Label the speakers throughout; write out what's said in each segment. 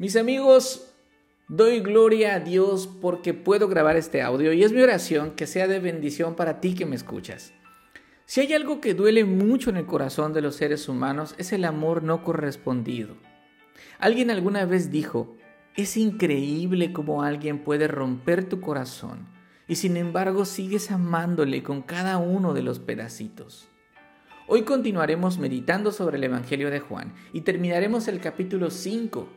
Speaker 1: Mis amigos, doy gloria a Dios porque puedo grabar este audio y es mi oración que sea de bendición para ti que me escuchas. Si hay algo que duele mucho en el corazón de los seres humanos es el amor no correspondido. Alguien alguna vez dijo, es increíble cómo alguien puede romper tu corazón y sin embargo sigues amándole con cada uno de los pedacitos. Hoy continuaremos meditando sobre el Evangelio de Juan y terminaremos el capítulo 5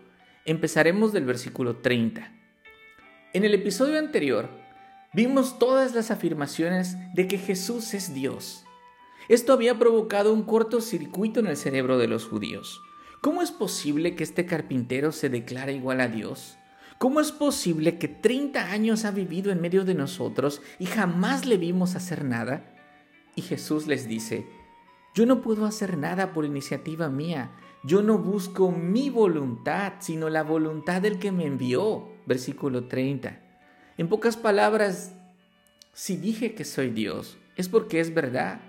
Speaker 1: Empezaremos del versículo 30. En el episodio anterior vimos todas las afirmaciones de que Jesús es Dios. Esto había provocado un cortocircuito en el cerebro de los judíos. ¿Cómo es posible que este carpintero se declare igual a Dios? ¿Cómo es posible que 30 años ha vivido en medio de nosotros y jamás le vimos hacer nada? Y Jesús les dice, yo no puedo hacer nada por iniciativa mía, yo no busco mi voluntad, sino la voluntad del que me envió. Versículo 30. En pocas palabras, si dije que soy Dios, es porque es verdad.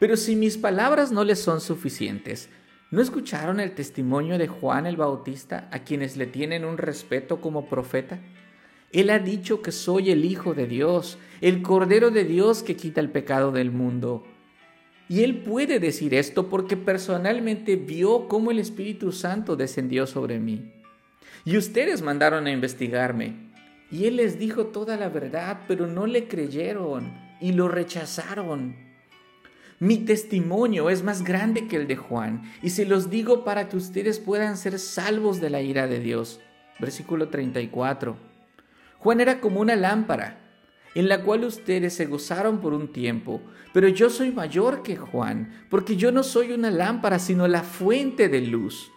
Speaker 1: Pero si mis palabras no les son suficientes, ¿no escucharon el testimonio de Juan el Bautista a quienes le tienen un respeto como profeta? Él ha dicho que soy el Hijo de Dios, el Cordero de Dios que quita el pecado del mundo. Y él puede decir esto porque personalmente vio cómo el Espíritu Santo descendió sobre mí. Y ustedes mandaron a investigarme. Y él les dijo toda la verdad, pero no le creyeron y lo rechazaron. Mi testimonio es más grande que el de Juan, y se los digo para que ustedes puedan ser salvos de la ira de Dios. Versículo 34. Juan era como una lámpara en la cual ustedes se gozaron por un tiempo, pero yo soy mayor que Juan, porque yo no soy una lámpara, sino la fuente de luz.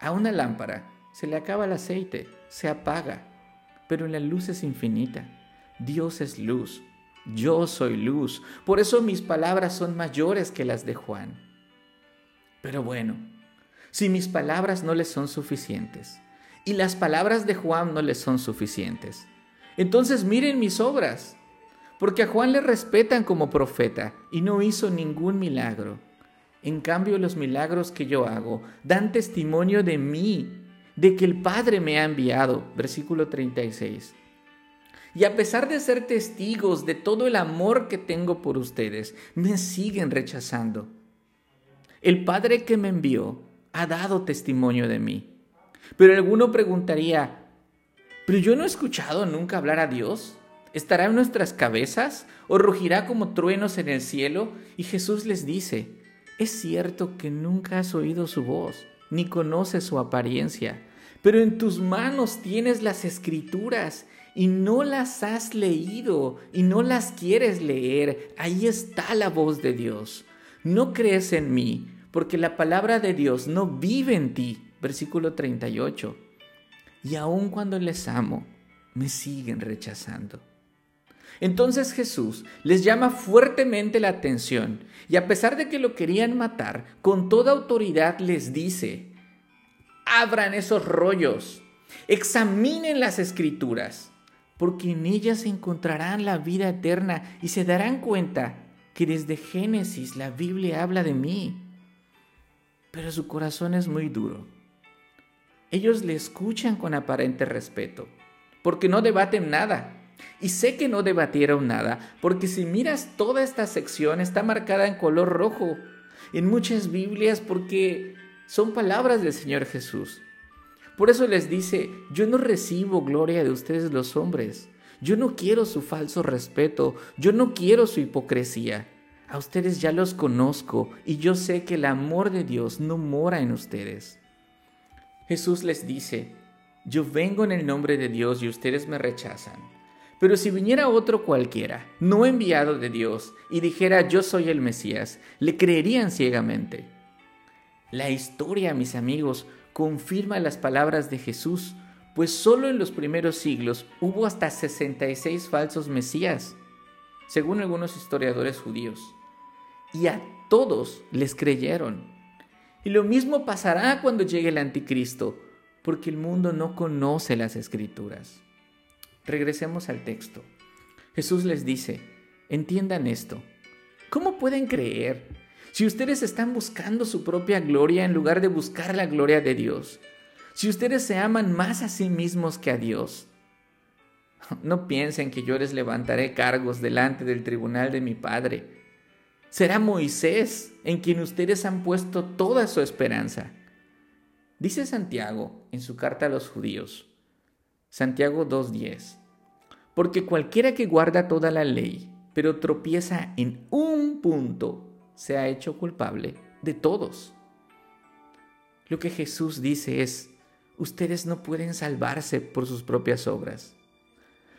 Speaker 1: A una lámpara se le acaba el aceite, se apaga, pero la luz es infinita. Dios es luz, yo soy luz, por eso mis palabras son mayores que las de Juan. Pero bueno, si mis palabras no les son suficientes, y las palabras de Juan no les son suficientes, entonces miren mis obras, porque a Juan le respetan como profeta y no hizo ningún milagro. En cambio, los milagros que yo hago dan testimonio de mí, de que el Padre me ha enviado. Versículo 36. Y a pesar de ser testigos de todo el amor que tengo por ustedes, me siguen rechazando. El Padre que me envió ha dado testimonio de mí. Pero alguno preguntaría, pero yo no he escuchado nunca hablar a Dios. ¿Estará en nuestras cabezas o rugirá como truenos en el cielo? Y Jesús les dice, es cierto que nunca has oído su voz, ni conoces su apariencia, pero en tus manos tienes las escrituras y no las has leído y no las quieres leer. Ahí está la voz de Dios. No crees en mí, porque la palabra de Dios no vive en ti. Versículo 38 y aun cuando les amo, me siguen rechazando. Entonces Jesús les llama fuertemente la atención y a pesar de que lo querían matar, con toda autoridad les dice, abran esos rollos, examinen las escrituras, porque en ellas encontrarán la vida eterna y se darán cuenta que desde Génesis la Biblia habla de mí. Pero su corazón es muy duro ellos le escuchan con aparente respeto, porque no debaten nada. Y sé que no debatieron nada, porque si miras toda esta sección está marcada en color rojo, en muchas Biblias, porque son palabras del Señor Jesús. Por eso les dice, yo no recibo gloria de ustedes los hombres, yo no quiero su falso respeto, yo no quiero su hipocresía. A ustedes ya los conozco y yo sé que el amor de Dios no mora en ustedes. Jesús les dice, yo vengo en el nombre de Dios y ustedes me rechazan. Pero si viniera otro cualquiera, no enviado de Dios, y dijera yo soy el Mesías, le creerían ciegamente. La historia, mis amigos, confirma las palabras de Jesús, pues solo en los primeros siglos hubo hasta 66 falsos Mesías, según algunos historiadores judíos. Y a todos les creyeron. Y lo mismo pasará cuando llegue el anticristo, porque el mundo no conoce las escrituras. Regresemos al texto. Jesús les dice, entiendan esto. ¿Cómo pueden creer si ustedes están buscando su propia gloria en lugar de buscar la gloria de Dios? Si ustedes se aman más a sí mismos que a Dios, no piensen que yo les levantaré cargos delante del tribunal de mi Padre. Será Moisés en quien ustedes han puesto toda su esperanza. Dice Santiago en su carta a los judíos, Santiago 2.10, porque cualquiera que guarda toda la ley, pero tropieza en un punto, se ha hecho culpable de todos. Lo que Jesús dice es, ustedes no pueden salvarse por sus propias obras.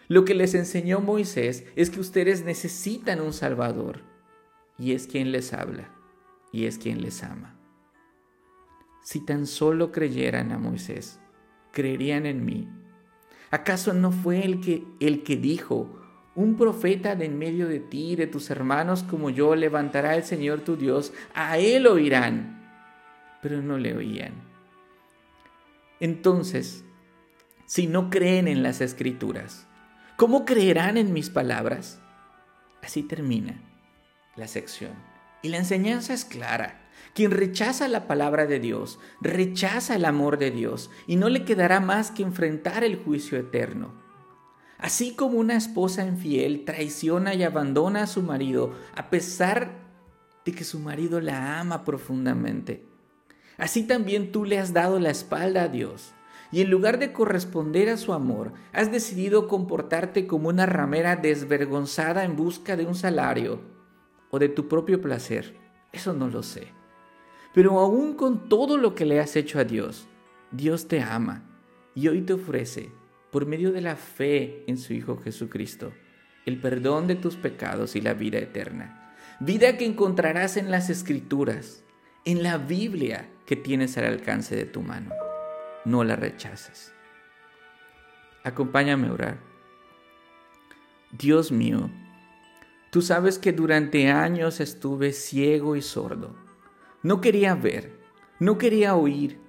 Speaker 1: Lo que les enseñó Moisés es que ustedes necesitan un Salvador, y es quien les habla, y es quien les ama. Si tan solo creyeran a Moisés, creerían en mí. ¿Acaso no fue el que, el que dijo, un profeta de en medio de ti y de tus hermanos como yo levantará el Señor tu Dios, a él oirán? Pero no le oían. Entonces, si no creen en las escrituras, ¿cómo creerán en mis palabras? Así termina la sección. Y la enseñanza es clara. Quien rechaza la palabra de Dios, rechaza el amor de Dios y no le quedará más que enfrentar el juicio eterno. Así como una esposa infiel traiciona y abandona a su marido a pesar de que su marido la ama profundamente, así también tú le has dado la espalda a Dios y en lugar de corresponder a su amor, has decidido comportarte como una ramera desvergonzada en busca de un salario o de tu propio placer. Eso no lo sé. Pero aún con todo lo que le has hecho a Dios, Dios te ama y hoy te ofrece, por medio de la fe en su Hijo Jesucristo, el perdón de tus pecados y la vida eterna. Vida que encontrarás en las Escrituras, en la Biblia que tienes al alcance de tu mano. No la rechaces. Acompáñame a orar. Dios mío, tú sabes que durante años estuve ciego y sordo no quería ver, no quería oír.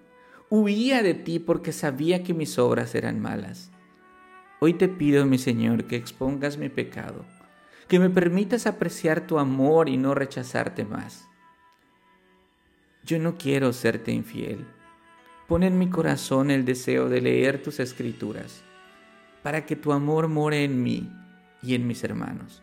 Speaker 1: Huía de ti porque sabía que mis obras eran malas. Hoy te pido, mi Señor, que expongas mi pecado, que me permitas apreciar tu amor y no rechazarte más. Yo no quiero serte infiel. Pon en mi corazón el deseo de leer tus escrituras, para que tu amor more en mí y en mis hermanos.